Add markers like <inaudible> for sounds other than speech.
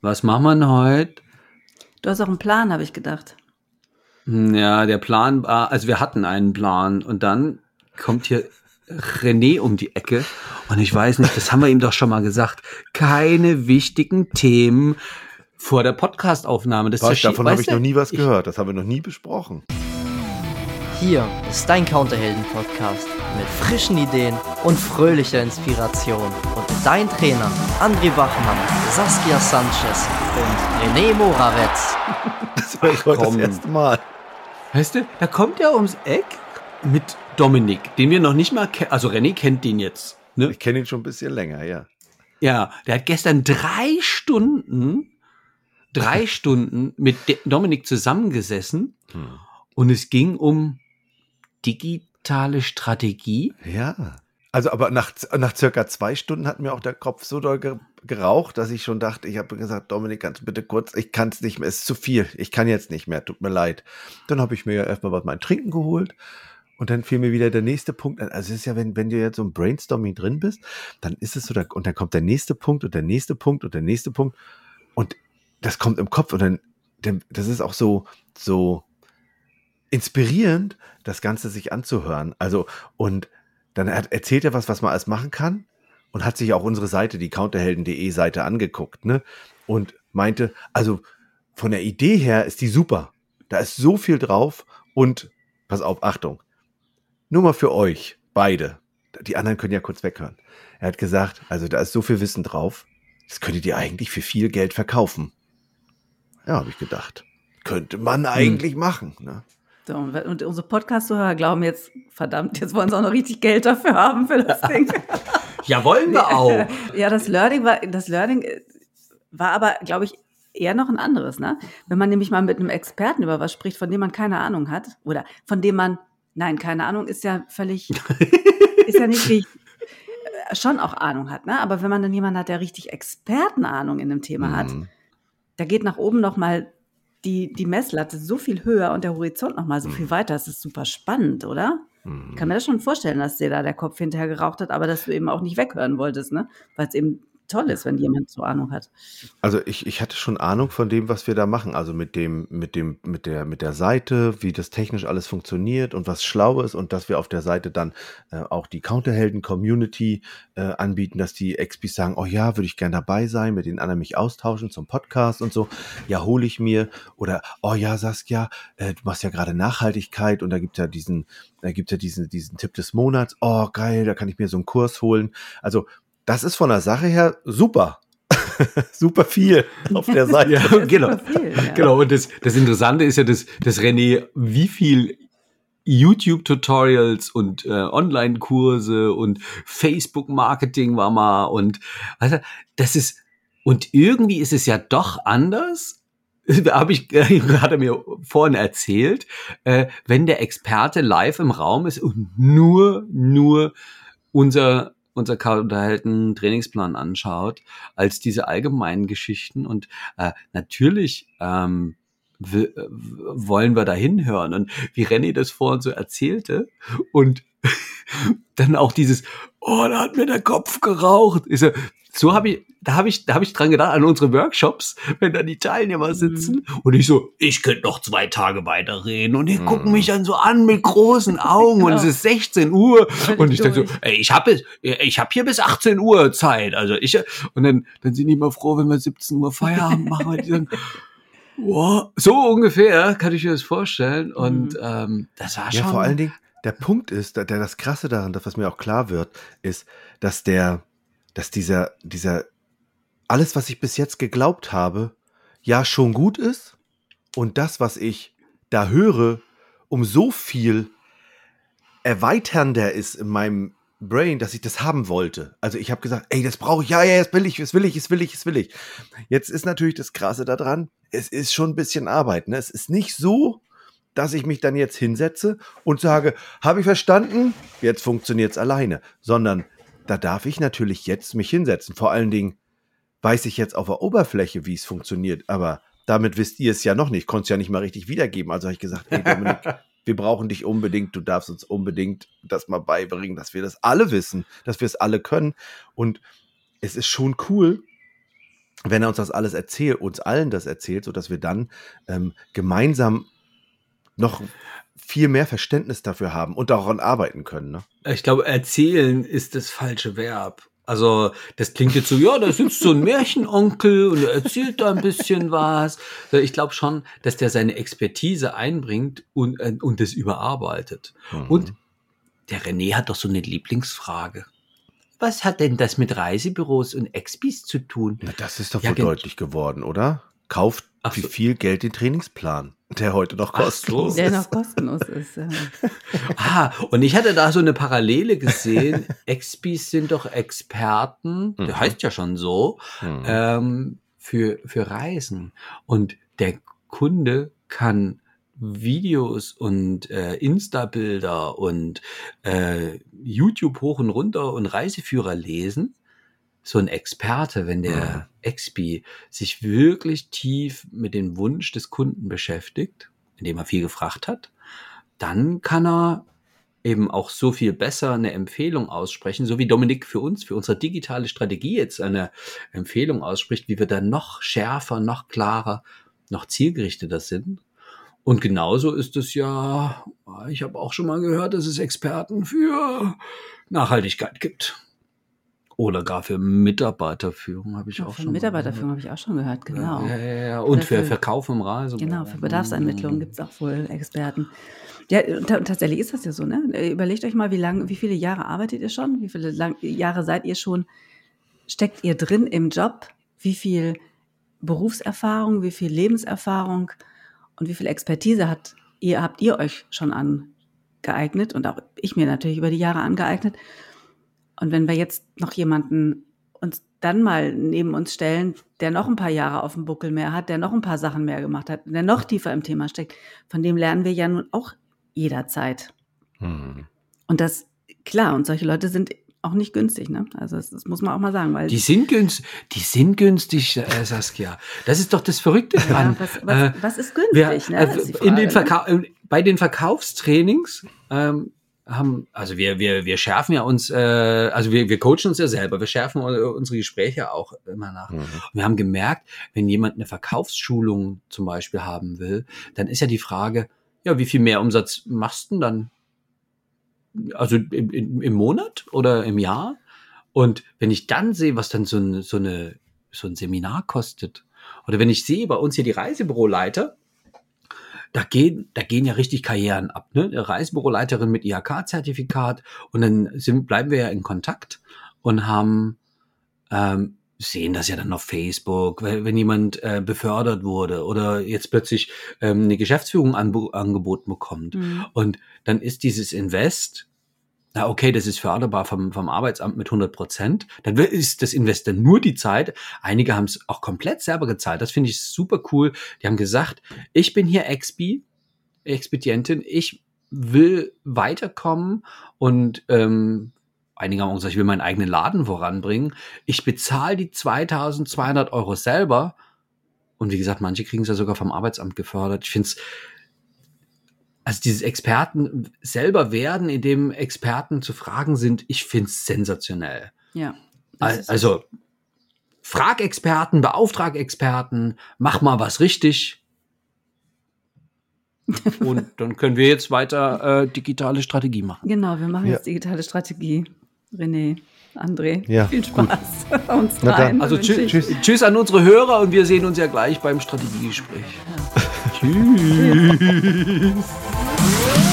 Was machen wir denn heute? Du hast auch einen Plan, habe ich gedacht. Hm, Ja, der Plan war, also wir hatten einen Plan und dann kommt hier René um die Ecke und ich weiß nicht, das haben wir ihm doch schon mal gesagt, keine wichtigen Themen vor der Podcastaufnahme. Das Was, davon habe ich noch nie was gehört. Das haben wir noch nie besprochen. Hier ist dein Counterhelden-Podcast mit frischen Ideen und fröhlicher Inspiration. Und mit deinen Trainern André Bachmann, Saskia Sanchez und René Moravetz. Das höre ich heute komm. das erste Mal. Weißt du, da kommt er ums Eck mit Dominik, den wir noch nicht mal kennen. Also René kennt den jetzt. Ne? Ich kenne ihn schon ein bisschen länger, ja. Ja, der hat gestern drei Stunden, drei Stunden mit De- Dominik zusammengesessen Hm. und es ging um digitale Strategie. Ja. Also, aber nach, nach circa zwei Stunden hat mir auch der Kopf so doll ge geraucht, dass ich schon dachte, ich habe gesagt, Dominik, kannst du bitte kurz, ich kann es nicht mehr, es ist zu viel, ich kann jetzt nicht mehr, tut mir leid. Dann habe ich mir ja erstmal was mein Trinken geholt und dann fiel mir wieder der nächste Punkt. an. Also es ist ja, wenn, wenn du jetzt so im Brainstorming drin bist, dann ist es so, da, und dann kommt der nächste Punkt und der nächste Punkt und der nächste Punkt und das kommt im Kopf und dann das ist auch so, so inspirierend, das Ganze sich anzuhören. Also, und dann hat, erzählt er was, was man alles machen kann und hat sich auch unsere Seite, die counterhelden.de Seite angeguckt, ne? Und meinte, also von der Idee her ist die super. Da ist so viel drauf und pass auf, Achtung. Nur mal für euch, beide. Die anderen können ja kurz weghören. Er hat gesagt, also da ist so viel Wissen drauf, das könntet ihr eigentlich für viel Geld verkaufen. Ja, habe ich gedacht. Könnte man eigentlich machen, ne? So, und unsere Podcast-Zuhörer glauben jetzt, verdammt, jetzt wollen sie auch noch richtig Geld dafür haben für das <laughs> Ding. Ja, wollen wir auch. <laughs> ja, das Learning war, das Learning äh, war aber, glaube ich, eher noch ein anderes, ne? Wenn man nämlich mal mit einem Experten über was spricht, von dem man keine Ahnung hat, oder von dem man, nein, keine Ahnung, ist ja völlig, <laughs> ist ja nicht richtig, äh, schon auch Ahnung hat, ne? Aber wenn man dann jemanden hat, der richtig Expertenahnung in dem Thema hat, Mhm. da geht nach oben noch mal die, die Messlatte so viel höher und der Horizont noch mal so viel weiter. Das ist super spannend, oder? Mhm. Ich kann mir das schon vorstellen, dass dir da der Kopf hinterher geraucht hat, aber dass du eben auch nicht weghören wolltest, ne? Weil es eben toll ist, wenn jemand so Ahnung hat. Also ich, ich hatte schon Ahnung von dem, was wir da machen. Also mit dem, mit dem, mit der, mit der Seite, wie das technisch alles funktioniert und was schlau ist und dass wir auf der Seite dann äh, auch die Counterhelden-Community äh, anbieten, dass die Expis sagen, oh ja, würde ich gerne dabei sein, mit den anderen mich austauschen zum Podcast und so. Ja, hole ich mir. Oder, oh ja, Saskia, äh, du machst ja gerade Nachhaltigkeit und da gibt ja diesen, da gibt ja diesen, diesen Tipp des Monats. Oh, geil, da kann ich mir so einen Kurs holen. Also das ist von der Sache her super. <laughs> super viel auf der Seite. <laughs> Ja, <laughs> genau. viel, ja. Genau, und das, das Interessante ist ja, dass, dass René, wie viel YouTube-Tutorials und äh, Online-Kurse und Facebook-Marketing war mal und also, das ist, und irgendwie ist es ja doch anders, habe ich, äh, hat er mir vorhin erzählt, äh, wenn der Experte live im Raum ist und nur, nur unser unser unterhalten Trainingsplan anschaut, als diese allgemeinen Geschichten. Und äh, natürlich ähm, wollen wir da hinhören. Und wie René das vorhin so erzählte und dann auch dieses, oh, da hat mir der Kopf geraucht. Ist so, so habe ich, da habe ich, da habe ich dran gedacht an unsere Workshops, wenn da die Teilnehmer sitzen. Und ich so, ich könnte noch zwei Tage weiterreden. Und die gucken mich dann so an mit großen <laughs> Augen. Und es Genau. ist 16 Uhr. Und ich denke so, ey, ich habe ich habe hier bis 18 Uhr Zeit, also ich und dann dann sind die mal froh, wenn wir 17 Uhr Feierabend <laughs> machen, weil die sagen, wow, so ungefähr kann ich mir das vorstellen. Und Mhm. ähm, das war schon Ja, vor allen Dingen, der Punkt ist, der, das Krasse daran, das, was mir auch klar wird, ist, dass der, dass dieser, dieser, alles, was ich bis jetzt geglaubt habe, ja schon gut ist und das, was ich da höre, um so viel erweiternder ist in meinem Brain, dass ich das haben wollte. Also ich habe gesagt, ey, das brauche ich, ja, ja, das will ich, das will ich, das will ich, das will ich. Jetzt ist natürlich das Krasse daran, es ist schon ein bisschen Arbeit. Ne? Es ist nicht so, dass ich mich dann jetzt hinsetze und sage, habe ich verstanden, jetzt funktioniert es alleine, sondern da darf ich natürlich jetzt mich hinsetzen. Vor allen Dingen weiß ich jetzt auf der Oberfläche, wie es funktioniert, aber damit wisst ihr es ja noch nicht, konnte es ja nicht mal richtig wiedergeben. Also habe ich gesagt, ey Dominik, <laughs> wir brauchen dich unbedingt, du darfst uns unbedingt das mal beibringen, dass wir das alle wissen, dass wir es alle können. Und es ist schon cool, wenn er uns das alles erzählt, uns allen das erzählt, sodass wir dann ähm, gemeinsam noch viel mehr Verständnis dafür haben und daran arbeiten können. Ne? Ich glaube, erzählen ist das falsche Verb. Also, das klingt jetzt so, ja, da sitzt so ein Märchenonkel und er erzählt da ein bisschen was. Ich glaube schon, dass der seine Expertise einbringt und, äh, und das überarbeitet. Mhm. Und der René hat doch so eine Lieblingsfrage. Was hat denn das mit Reisebüros und Expis zu tun? Na, das ist doch ja, wohl deutlich geworden, oder? Kauft Ach wie so. viel Geld den Trainingsplan, der heute noch kostenlos so. ist. Der noch kostenlos ist. Ja. <laughs> ah, und ich hatte da so eine Parallele gesehen. <laughs> Expis sind doch Experten, mhm. der heißt ja schon so, mhm. ähm, für, für Reisen. Und der Kunde kann Videos und äh, Insta-Bilder und äh, YouTube hoch und runter und Reiseführer lesen. So ein Experte, wenn der mhm. Expi sich wirklich tief mit dem Wunsch des Kunden beschäftigt, indem er viel gefragt hat, dann kann er eben auch so viel besser eine Empfehlung aussprechen, so wie Dominik für uns, für unsere digitale Strategie jetzt eine Empfehlung ausspricht, wie wir dann noch schärfer, noch klarer, noch zielgerichteter sind und genauso ist es ja, ich habe auch schon mal gehört, dass es Experten für Nachhaltigkeit gibt. Oder gar für Mitarbeiterführung habe ich ja, auch schon. Mitarbeiterführung habe ich auch schon gehört, genau. Ja, ja, ja. Und für Verkauf im Reise. Genau, für Bedarfsermittlung gibt es auch wohl Experten. Ja, tatsächlich ist das ja so, ne? Überlegt euch mal, wie lange, wie viele Jahre arbeitet ihr schon? Wie viele lang, Jahre seid ihr schon? Steckt ihr drin im Job? Wie viel Berufserfahrung, wie viel Lebenserfahrung? und wie viel Expertise hat ihr, habt ihr euch schon angeeignet und auch ich mir natürlich über die Jahre angeeignet. Und wenn wir jetzt noch jemanden uns dann mal neben uns stellen, der noch ein paar Jahre auf dem Buckel mehr hat, der noch ein paar Sachen mehr gemacht hat, der noch tiefer im Thema steckt, von dem lernen wir ja nun auch jederzeit. Hm. Und das, klar, und solche Leute sind auch nicht günstig, ne? Also das, das, muss man auch mal sagen, weil die sind günstig, die sind günstig, äh, Saskia. Das ist doch das Verrückte dran. Ja, was, was, äh, was, ist günstig? Wir, ne? Äh, Frage, in den Verka ne? bei den Verkaufstrainings ähm, haben, also wir wir wir schärfen ja uns, äh, also wir wir coachen uns ja selber, wir schärfen unsere Gespräche auch immer nach. Mhm. Und wir haben gemerkt, wenn jemand eine Verkaufsschulung zum Beispiel haben will, dann ist ja die Frage, ja, wie viel mehr Umsatz machst du denn dann? also im, im Monat oder im Jahr. Und wenn ich dann sehe, was dann so, ein, so, eine, so ein Seminar kostet, oder wenn ich sehe, bei uns hier die Reisebüroleiter, da gehen, da gehen ja richtig Karrieren ab. Ne? Reisebüroleiterin mit IHK-Zertifikat und dann sind, bleiben wir ja in Kontakt und haben ähm, sehen das ja dann auf Facebook, wenn, jemand äh, befördert wurde oder jetzt plötzlich ähm, eine Geschäftsführung anb angeboten bekommt. Mhm. Und dann ist dieses Invest, na okay, das ist förderbar vom, vom Arbeitsamt mit 100 Prozent. Dann ist das Invest dann nur die Zeit. Einige haben es auch komplett selber gezahlt. Das finde ich super cool. Die haben gesagt, ich bin hier Expi, Expedientin, ich will weiterkommen und ähm, einige haben gesagt, ich will meinen eigenen Laden voranbringen. Ich bezahle die 2200 Euro selber. Und wie gesagt, manche kriegen es ja sogar vom Arbeitsamt gefördert. Ich finde es, also dieses Experten selber werden, indem Experten zu fragen sind, ich finde es sensationell. Ja. Also, frag Experten, beauftrag Experten, mach mal was richtig. <laughs> Und dann können wir jetzt weiter äh, digitale Strategie machen. Genau, wir machen ja. jetzt digitale Strategie. René, André. Ja, viel Spaß <laughs> uns dreien. Also tschüss, tschüss, tschüss, an unsere Hörer und wir sehen uns ja gleich beim Strategiegespräch. Ja. tschüss. <laughs> Thank.